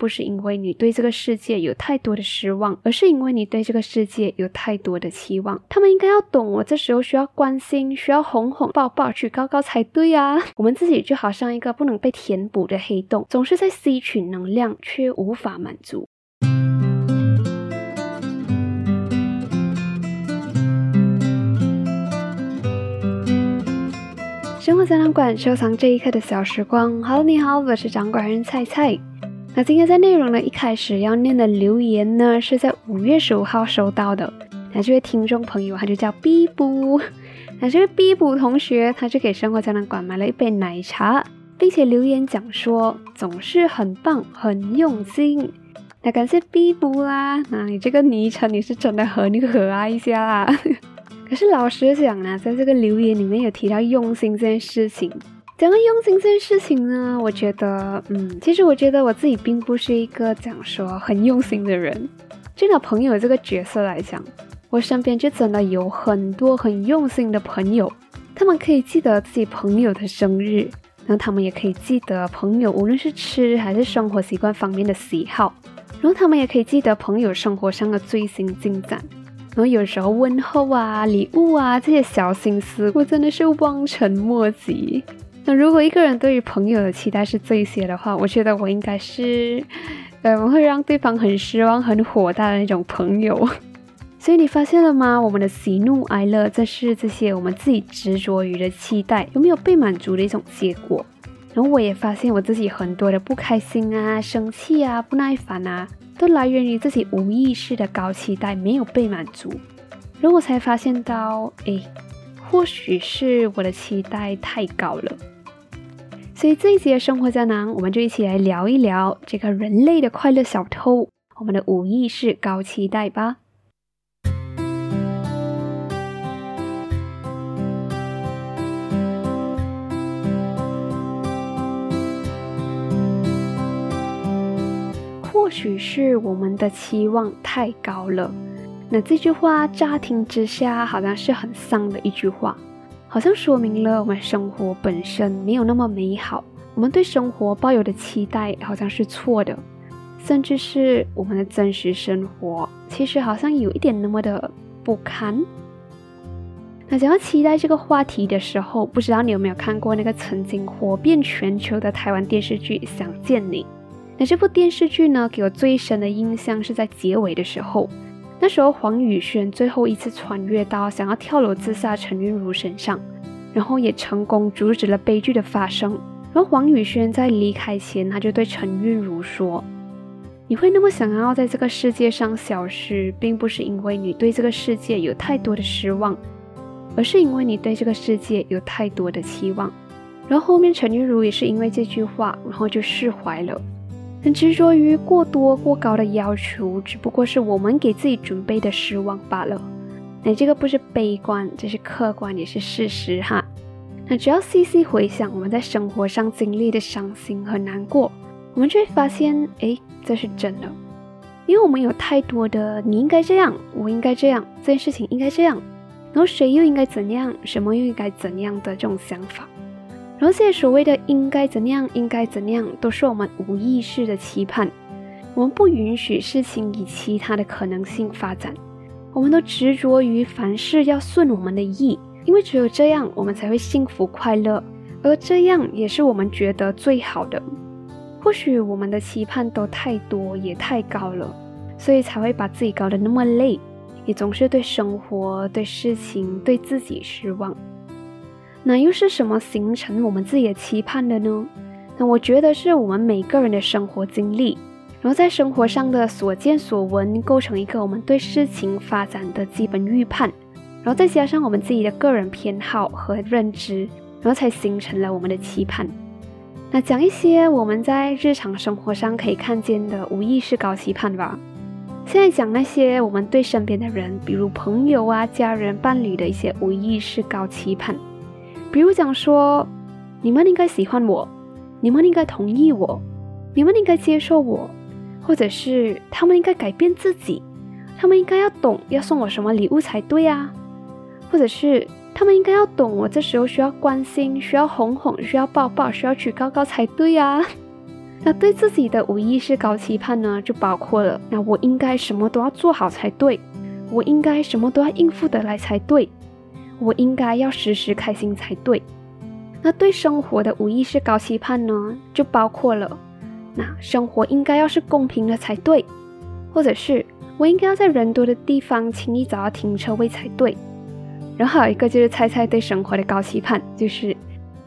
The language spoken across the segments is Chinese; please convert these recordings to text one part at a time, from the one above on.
不是因为你对这个世界有太多的失望，而是因为你对这个世界有太多的期望。他们应该要懂我这时候需要关心，需要哄哄抱抱，举高高才对啊！我们自己就好像一个不能被填补的黑洞，总是在吸取能量，却无法满足。生活展览馆收藏这一刻的小时光。Hello，你好，我是掌管人菜菜。那今天在内容的一开始要念的留言呢，是在五月十五号收到的。那这位听众朋友他就叫 B 布，那这位 B 布同学他就给生活展览馆买了一杯奶茶，并且留言讲说总是很棒，很用心。那感谢 B 布啦，那你这个昵称你是真的很可爱一下啦。可是老实讲呢，在这个留言里面有提到用心这件事情。讲到用心这件事情呢，我觉得，嗯，其实我觉得我自己并不是一个讲说很用心的人。就拿朋友这个角色来讲，我身边就真的有很多很用心的朋友，他们可以记得自己朋友的生日，然后他们也可以记得朋友无论是吃还是生活习惯方面的喜好，然后他们也可以记得朋友生活上的最新进展。然后有时候问候啊、礼物啊这些小心思，我真的是望尘莫及。那如果一个人对于朋友的期待是这些的话，我觉得我应该是，呃，会让对方很失望、很火大的那种朋友。所以你发现了吗？我们的喜怒哀乐，这是这些我们自己执着于的期待有没有被满足的一种结果。然后我也发现我自己很多的不开心啊、生气啊、不耐烦啊。都来源于自己无意识的高期待没有被满足，然后我才发现到，哎，或许是我的期待太高了。所以这一集的生活胶囊，我们就一起来聊一聊这个人类的快乐小偷，我们的无意识高期待吧。或许是我们的期望太高了。那这句话乍听之下好像是很丧的一句话，好像说明了我们生活本身没有那么美好。我们对生活抱有的期待好像是错的，甚至是我们的真实生活其实好像有一点那么的不堪。那讲到期待这个话题的时候，不知道你有没有看过那个曾经火遍全球的台湾电视剧《想见你》。那这部电视剧呢，给我最深的印象是在结尾的时候。那时候黄宇轩最后一次穿越到想要跳楼自杀陈韵如身上，然后也成功阻止了悲剧的发生。然后黄宇轩在离开前，他就对陈韵如说：“你会那么想要在这个世界上消失，并不是因为你对这个世界有太多的失望，而是因为你对这个世界有太多的期望。”然后后面陈韵如也是因为这句话，然后就释怀了。很执着于过多过高的要求，只不过是我们给自己准备的失望罢了。那这个不是悲观，这是客观，也是事实哈。那只要细细回想我们在生活上经历的伤心和难过，我们就会发现，哎，这是真的。因为我们有太多的你应该这样，我应该这样，这件事情应该这样，然后谁又应该怎样，什么又应该怎样的这种想法。然后这些所谓的应该怎样，应该怎样，都是我们无意识的期盼。我们不允许事情以其他的可能性发展，我们都执着于凡事要顺我们的意，因为只有这样，我们才会幸福快乐，而这样也是我们觉得最好的。或许我们的期盼都太多，也太高了，所以才会把自己搞得那么累，也总是对生活、对事情、对自己失望。那又是什么形成我们自己的期盼的呢？那我觉得是我们每个人的生活经历，然后在生活上的所见所闻，构成一个我们对事情发展的基本预判，然后再加上我们自己的个人偏好和认知，然后才形成了我们的期盼。那讲一些我们在日常生活上可以看见的无意识高期盼吧。现在讲那些我们对身边的人，比如朋友啊、家人、伴侣的一些无意识高期盼。比如讲说，你们应该喜欢我，你们应该同意我，你们应该接受我，或者是他们应该改变自己，他们应该要懂要送我什么礼物才对啊，或者是他们应该要懂我这时候需要关心，需要哄哄，需要抱抱，需要举高高才对啊。那对自己的无意识高期盼呢，就包括了：那我应该什么都要做好才对，我应该什么都要应付得来才对，我应该要时时开心才对。那对生活的无意识高期盼呢，就包括了：那生活应该要是公平的才对，或者是我应该要在人多的地方轻易找到停车位才对。然后还有一个就是猜猜对生活的高期盼，就是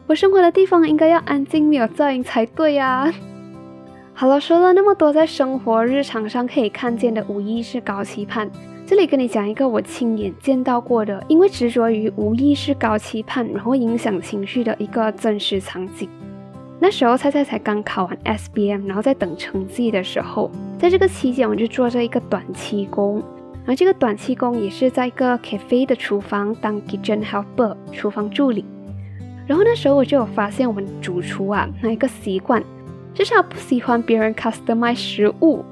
我生活的地方应该要安静没有噪音才对呀。好了，说了那么多在生活日常上可以看见的无意识高期盼，这里跟你讲一个我亲眼见到过的，因为执着于无意识高期盼，然后影响情绪的一个真实场景。那时候菜菜才刚考完 SBM，然后在等成绩的时候，在这个期间我就做着一个短期工，然后这个短期工也是在一个 cafe 的厨房当 kitchen helper，厨房助理。然后那时候我就有发现我们主厨啊，那一个习惯。就是他不喜欢别人 customize 食物，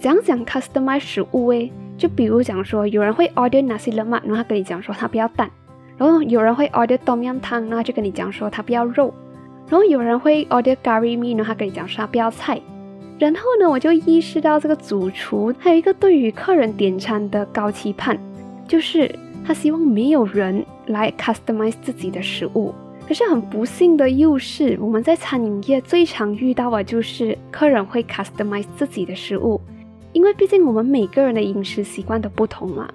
讲讲 customize 食物诶，就比如讲说，有人会 order nasi lemak，然后他跟你讲说他不要蛋；然后有人会 order tom yum 汤，那就跟你讲说他不要肉；然后有人会 order curry m e 然后他跟你讲说他不要菜。然后呢，我就意识到这个主厨还有一个对于客人点餐的高期盼，就是他希望没有人来 customize 自己的食物。可是很不幸的又是，我们在餐饮业最常遇到的就是客人会 customize 自己的食物，因为毕竟我们每个人的饮食习惯都不同嘛，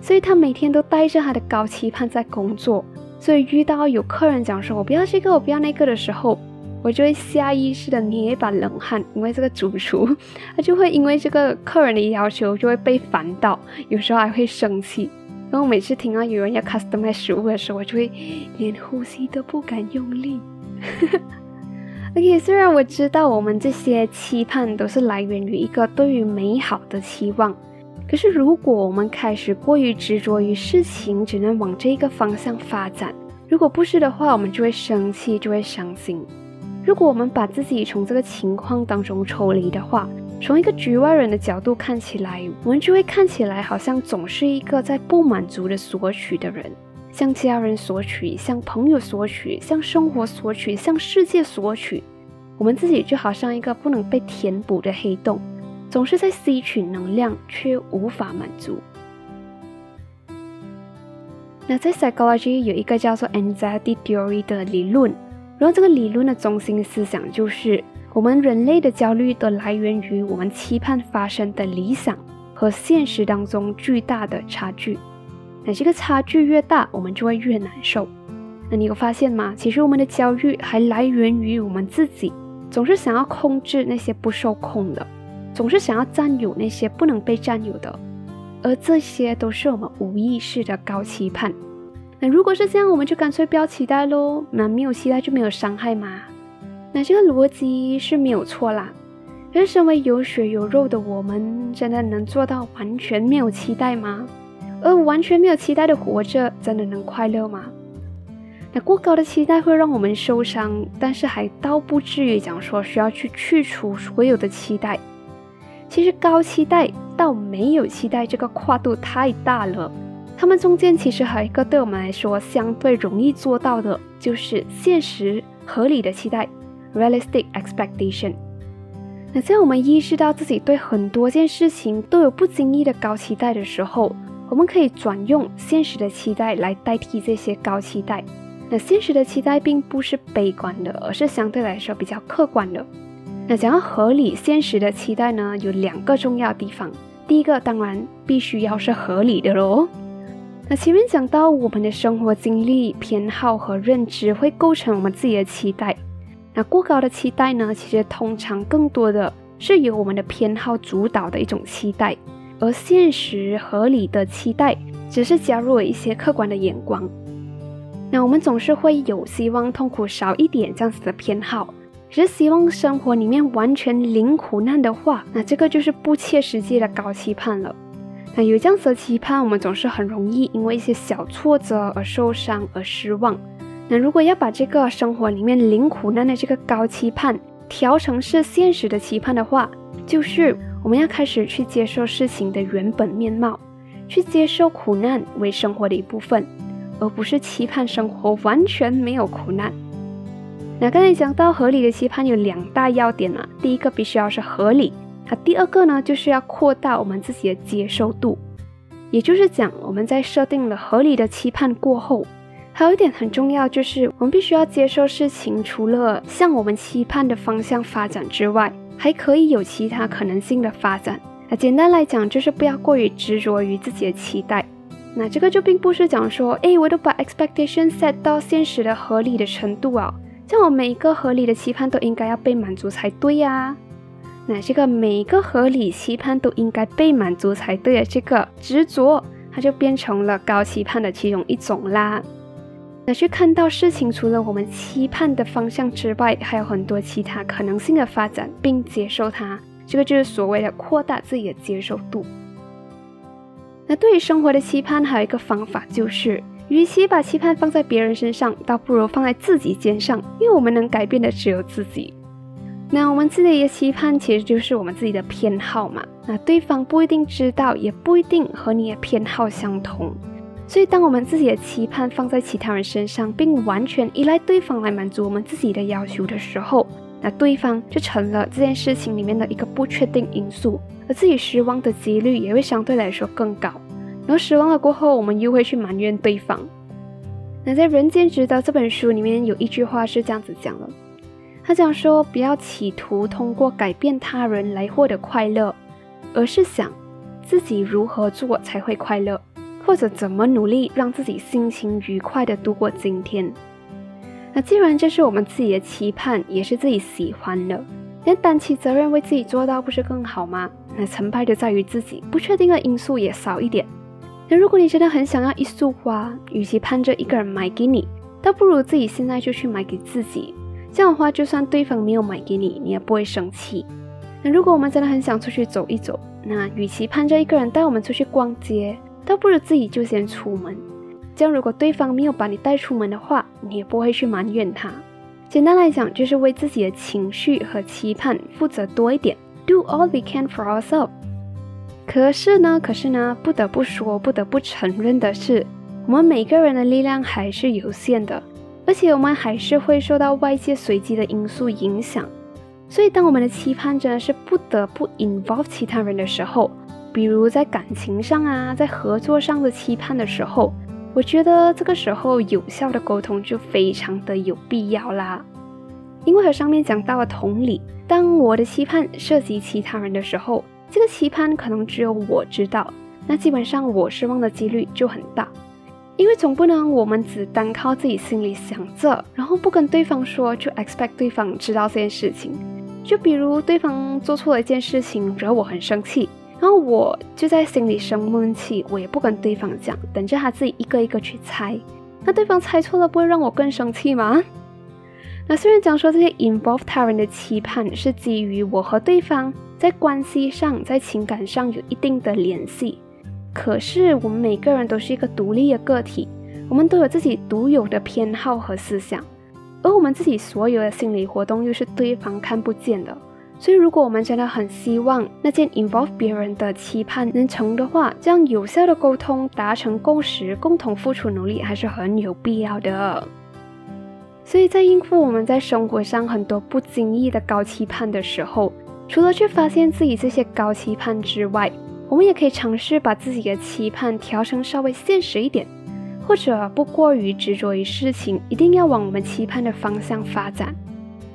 所以他每天都带着他的高期盼在工作，所以遇到有客人讲说我不要这个，我不要那个的时候，我就会下意识的捏一把冷汗，因为这个主厨他就会因为这个客人的要求就会被烦到，有时候还会生气。然后每次听到有人要 customize 食物的时候，我就会连呼吸都不敢用力。OK，虽然我知道我们这些期盼都是来源于一个对于美好的期望，可是如果我们开始过于执着于事情只能往这一个方向发展，如果不是的话，我们就会生气，就会伤心。如果我们把自己从这个情况当中抽离的话，从一个局外人的角度看起来，我们就会看起来好像总是一个在不满足的索取的人，向家人索取，向朋友索取，向生活索取，向世界索取。我们自己就好像一个不能被填补的黑洞，总是在吸取能量，却无法满足。那在 psychology 有一个叫做 anxiety theory 的理论，然后这个理论的中心思想就是。我们人类的焦虑都来源于我们期盼发生的理想和现实当中巨大的差距。那这个差距越大，我们就会越难受。那你有发现吗？其实我们的焦虑还来源于我们自己，总是想要控制那些不受控的，总是想要占有那些不能被占有的，而这些都是我们无意识的高期盼。那如果是这样，我们就干脆不要期待喽。那没有期待就没有伤害吗？那这个逻辑是没有错啦，可是身为有血有肉的我们，真的能做到完全没有期待吗？而完全没有期待的活着，真的能快乐吗？那过高的期待会让我们受伤，但是还倒不至于讲说需要去去除所有的期待。其实高期待到没有期待这个跨度太大了，他们中间其实还有一个对我们来说相对容易做到的，就是现实合理的期待。Realistic expectation。那在我们意识到自己对很多件事情都有不经意的高期待的时候，我们可以转用现实的期待来代替这些高期待。那现实的期待并不是悲观的，而是相对来说比较客观的。那想要合理现实的期待呢，有两个重要地方。第一个当然必须要是合理的喽。那前面讲到我们的生活经历、偏好和认知会构成我们自己的期待。那过高的期待呢？其实通常更多的是由我们的偏好主导的一种期待，而现实合理的期待只是加入了一些客观的眼光。那我们总是会有希望痛苦少一点这样子的偏好，只是希望生活里面完全零苦难的话，那这个就是不切实际的高期盼了。那有这样子的期盼，我们总是很容易因为一些小挫折而受伤而失望。那如果要把这个生活里面零苦难的这个高期盼调成是现实的期盼的话，就是我们要开始去接受事情的原本面貌，去接受苦难为生活的一部分，而不是期盼生活完全没有苦难。那刚才讲到合理的期盼有两大要点啊，第一个必须要是合理，那第二个呢就是要扩大我们自己的接受度。也就是讲，我们在设定了合理的期盼过后，还有一点很重要，就是我们必须要接受事情除了向我们期盼的方向发展之外，还可以有其他可能性的发展。那简单来讲，就是不要过于执着于自己的期待。那这个就并不是讲说，哎，我都把 expectation set 到现实的合理的程度啊，像我每一个合理的期盼都应该要被满足才对呀。那这个每一个合理期盼都应该被满足才对的这个执着，它就变成了高期盼的其中一种啦。那去看到事情除了我们期盼的方向之外，还有很多其他可能性的发展，并接受它，这个就是所谓的扩大自己的接受度。那对于生活的期盼，还有一个方法就是，与其把期盼放在别人身上，倒不如放在自己肩上，因为我们能改变的只有自己。那我们自己的期盼其实就是我们自己的偏好嘛。那对方不一定知道，也不一定和你的偏好相同。所以，当我们自己的期盼放在其他人身上，并完全依赖对方来满足我们自己的要求的时候，那对方就成了这件事情里面的一个不确定因素，而自己失望的几率也会相对来说更高。然后失望了过后，我们又会去埋怨对方。那在《人间值得》这本书里面有一句话是这样子讲的。他讲说，不要企图通过改变他人来获得快乐，而是想自己如何做才会快乐，或者怎么努力让自己心情愉快的度过今天。那既然这是我们自己的期盼，也是自己喜欢的，连担起责任为自己做到不是更好吗？那成败就在于自己，不确定的因素也少一点。那如果你真的很想要一束花，与其盼着一个人买给你，倒不如自己现在就去买给自己。这样的话，就算对方没有买给你，你也不会生气。那如果我们真的很想出去走一走，那与其盼着一个人带我们出去逛街，倒不如自己就先出门。这样，如果对方没有把你带出门的话，你也不会去埋怨他。简单来讲，就是为自己的情绪和期盼负责多一点，Do all we can for ourselves。可是呢，可是呢，不得不说，不得不承认的是，我们每个人的力量还是有限的。而且我们还是会受到外界随机的因素影响，所以当我们的期盼真的是不得不 involve 其他人的时候，比如在感情上啊，在合作上的期盼的时候，我觉得这个时候有效的沟通就非常的有必要啦。因为和上面讲到的同理，当我的期盼涉及其他人的时候，这个期盼可能只有我知道，那基本上我失望的几率就很大。因为总不能我们只单靠自己心里想着，然后不跟对方说，就 expect 对方知道这件事情。就比如对方做错了一件事情，惹我很生气，然后我就在心里生闷气，我也不跟对方讲，等着他自己一个一个去猜。那对方猜错了，不会让我更生气吗？那虽然讲说这些 involve 他人的期盼是基于我和对方在关系上、在情感上有一定的联系。可是我们每个人都是一个独立的个体，我们都有自己独有的偏好和思想，而我们自己所有的心理活动又是对方看不见的。所以，如果我们真的很希望那件 involve 别人的期盼能成的话，这样有效的沟通、达成共识、共同付出努力还是很有必要的。所以在应付我们在生活上很多不经意的高期盼的时候，除了去发现自己这些高期盼之外，我们也可以尝试把自己的期盼调成稍微现实一点，或者不过于执着于事情，一定要往我们期盼的方向发展。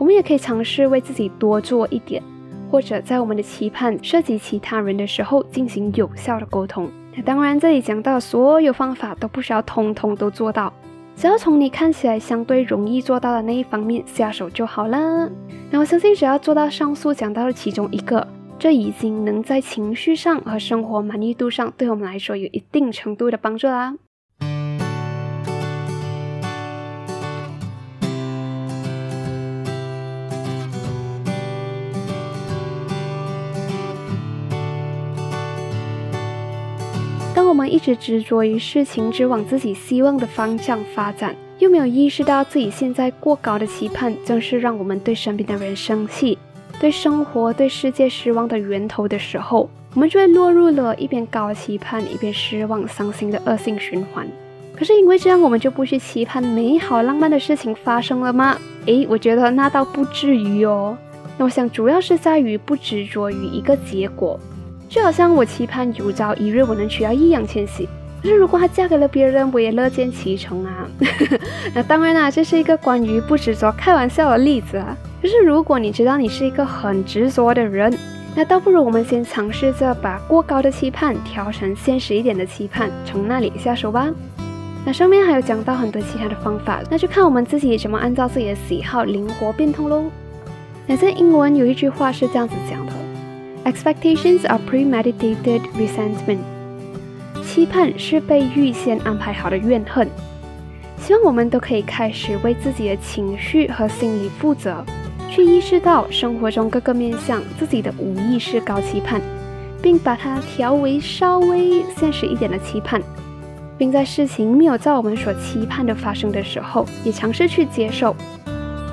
我们也可以尝试为自己多做一点，或者在我们的期盼涉及其他人的时候进行有效的沟通。那当然，这里讲到所有方法都不需要通通都做到，只要从你看起来相对容易做到的那一方面下手就好了。那我相信，只要做到上述讲到的其中一个。这已经能在情绪上和生活满意度上，对我们来说有一定程度的帮助啦。我们一直执着于事情只往自己希望的方向发展，又没有意识到自己现在过高的期盼，正是让我们对身边的人生气。对生活、对世界失望的源头的时候，我们就会落入了一边高期盼、一边失望、伤心的恶性循环。可是因为这样，我们就不去期盼美好浪漫的事情发生了吗？诶，我觉得那倒不至于哦。那我想主要是在于不执着于一个结果，就好像我期盼有朝一日我能娶到易烊千玺，可是如果她嫁给了别人，我也乐见其成啊。那当然啦，这是一个关于不执着开玩笑的例子啊。可是如果你知道你是一个很执着的人，那倒不如我们先尝试着把过高的期盼调成现实一点的期盼，从那里下手吧。那上面还有讲到很多其他的方法，那就看我们自己怎么按照自己的喜好灵活变通喽。那在英文有一句话是这样子讲的：Expectations are premeditated resentment。期盼是被预先安排好的怨恨。希望我们都可以开始为自己的情绪和心理负责，去意识到生活中各个面向自己的无意识高期盼，并把它调为稍微现实一点的期盼。并在事情没有在我们所期盼的发生的时候，也尝试去接受。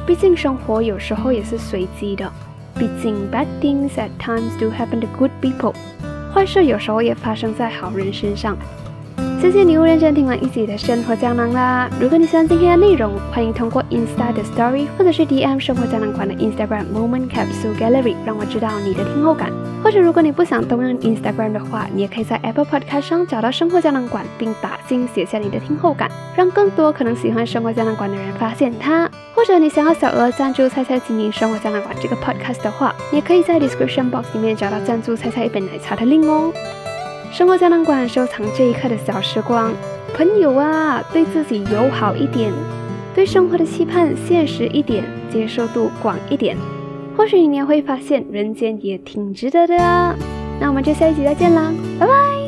毕竟生活有时候也是随机的。毕竟 bad things at times do happen to good people，坏事有时候也发生在好人身上。谢谢你又认真听完一集的生活胶囊啦！如果你喜欢今天的内容，欢迎通过 Insta 的 Story 或者是 DM 生活胶囊馆的 Instagram Moment Capsule Gallery 让我知道你的听后感。或者如果你不想动用 Instagram 的话，你也可以在 Apple Podcast 上找到生活胶囊馆，并打信写下你的听后感，让更多可能喜欢生活胶囊馆的人发现它。或者你想要小额赞助猜猜经营生活胶囊馆这个 Podcast 的话，你也可以在 Description Box 里面找到赞助猜猜一杯奶茶的 link 哦。生活胶囊馆收藏这一刻的小时光，朋友啊，对自己友好一点，对生活的期盼现实一点，接受度广一点，或许你也会发现人间也挺值得的啊！那我们就下一集再见啦，拜拜。